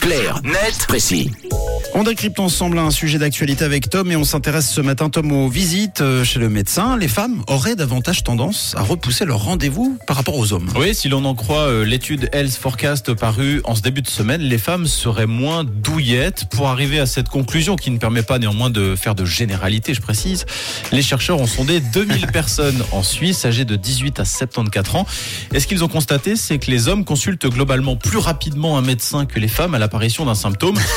Clair, net, précis. On décrypte ensemble un sujet d'actualité avec Tom et on s'intéresse ce matin, Tom, aux visites euh, chez le médecin. Les femmes auraient davantage tendance à repousser leur rendez-vous par rapport aux hommes. Oui, si l'on en croit euh, l'étude Health Forecast parue en ce début de semaine, les femmes seraient moins douillettes. Pour arriver à cette conclusion, qui ne permet pas néanmoins de faire de généralité, je précise, les chercheurs ont sondé 2000 personnes en Suisse âgées de 18 à 74 ans. Et ce qu'ils ont constaté, c'est que les hommes consultent globalement plus rapidement un médecin que les femmes à l'apparition d'un symptôme.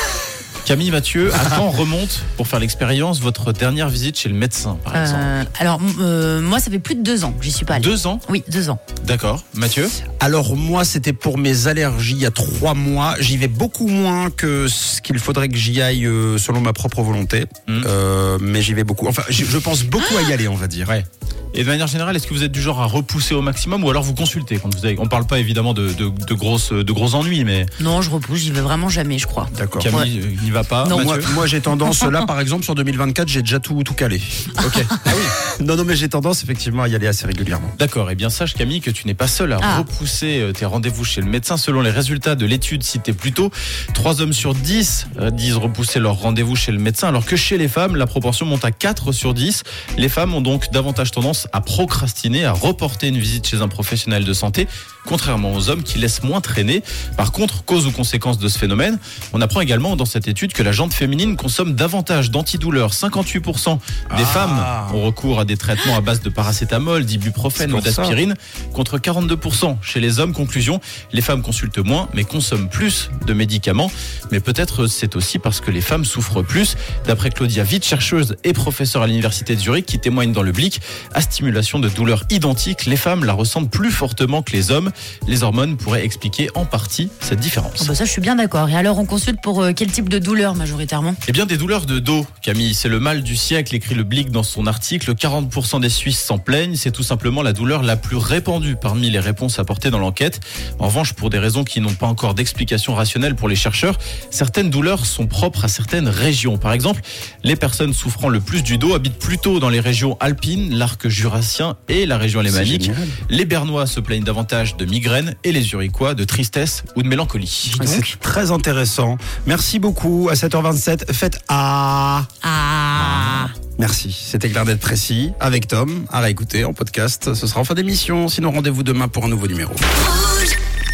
Camille Mathieu, à quand remonte, pour faire l'expérience, votre dernière visite chez le médecin, par exemple Euh, alors, m- euh, moi, ça fait plus de deux ans que j'y suis pas allée. Deux ans Oui, deux ans. D'accord. Mathieu Alors moi, c'était pour mes allergies il y a trois mois. J'y vais beaucoup moins que ce qu'il faudrait que j'y aille euh, selon ma propre volonté. Mm. Euh, mais j'y vais beaucoup. Enfin, je je pense beaucoup à y aller, on va dire. Ouais. Et de manière générale, est-ce que vous êtes du genre à repousser au maximum ou alors vous consultez quand vous avez... On parle pas évidemment de, de, de grosses, de gros ennuis, mais Non, je repousse, j'y vais vraiment jamais, je crois. D'accord. Camille euh, n'y va pas. Non. Moi, Mathieu moi, j'ai tendance, là par exemple sur 2024, j'ai déjà tout, tout calé. Ok. Ah oui. Non, non, mais j'ai tendance effectivement à y aller assez régulièrement. D'accord. Et bien sache Camille que tu n'es pas seul à Ah. repousser euh, tes rendez-vous chez le médecin. Selon les résultats de l'étude citée plus tôt, 3 hommes sur 10 euh, disent repousser leur rendez-vous chez le médecin, alors que chez les femmes, la proportion monte à 4 sur 10. Les femmes ont donc davantage tendance à procrastiner, à reporter une visite chez un professionnel de santé, contrairement aux hommes qui laissent moins traîner. Par contre, cause ou conséquence de ce phénomène, on apprend également dans cette étude que la jante féminine consomme davantage d'antidouleurs. 58% des Ah. femmes ont recours à des traitements à base de paracétamol, d'ibuprofène ou d'aspirine, contre 42% chez les hommes. Conclusion, les femmes consultent moins, mais consomment plus de médicaments. Mais peut-être c'est aussi parce que les femmes souffrent plus. D'après Claudia Witt, chercheuse et professeure à l'université de Zurich, qui témoigne dans le Blick, stimulation de douleurs identiques, les femmes la ressentent plus fortement que les hommes. Les hormones pourraient expliquer en partie cette différence. Oh, bah ça, je suis bien d'accord. Et alors, on consulte pour euh, quel type de douleur majoritairement? Eh bien, des douleurs de dos, Camille. C'est le mal du siècle, écrit le Blick dans son article. 40% des Suisses s'en plaignent. C'est tout simplement la douleur la plus répandue parmi les réponses apportées dans l'enquête. En revanche, pour des raisons qui n'ont pas encore d'explication rationnelle pour les chercheurs, certaines douleurs sont propres à certaines régions. Par exemple, les personnes souffrant le plus du dos habitent plutôt dans les régions alpines, l'arc jurassien et la région alémanique. Les Bernois se plaignent davantage de migraines et les Zurichois de tristesse ou de mélancolie. C'est très intéressant. Merci beaucoup. À 7h27, faites A. Ah Merci. C'était clair d'être précis avec Tom. À réécouter en podcast. Ce sera en fin d'émission. Sinon, rendez-vous demain pour un nouveau numéro. Rouge.